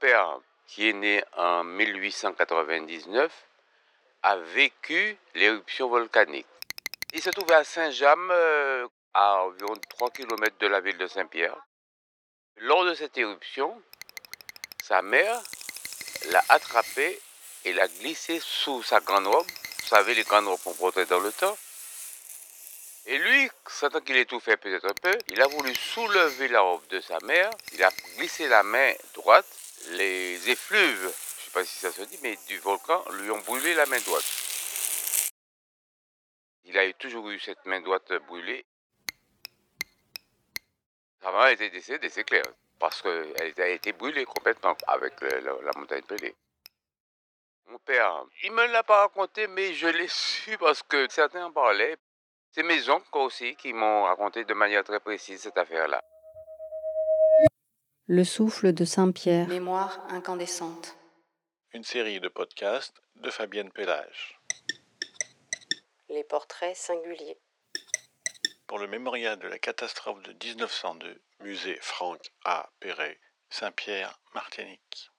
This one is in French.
père, qui est né en 1899, a vécu l'éruption volcanique. Il se trouvait à Saint-James, euh, à environ 3 km de la ville de Saint-Pierre. Lors de cette éruption, sa mère l'a attrapé et l'a glissé sous sa grande robe. Vous savez, les grandes robes qu'on portait dans le temps. Et lui, sentant qu'il étouffait peut-être un peu, il a voulu soulever la robe de sa mère. Il a glissé la main droite. Les effluves, je ne sais pas si ça se dit, mais du volcan lui ont brûlé la main droite. Il a toujours eu cette main droite brûlée. Sa maman était décédée, c'est clair, parce qu'elle a été brûlée complètement avec la montagne pelée. Mon père, il me l'a pas raconté, mais je l'ai su parce que certains en parlaient. C'est mes oncles aussi qui m'ont raconté de manière très précise cette affaire-là. Le souffle de Saint-Pierre. Mémoire incandescente. Une série de podcasts de Fabienne Pellage. Les portraits singuliers. Pour le mémorial de la catastrophe de 1902, musée Franck A. Perret, Saint-Pierre, Martinique.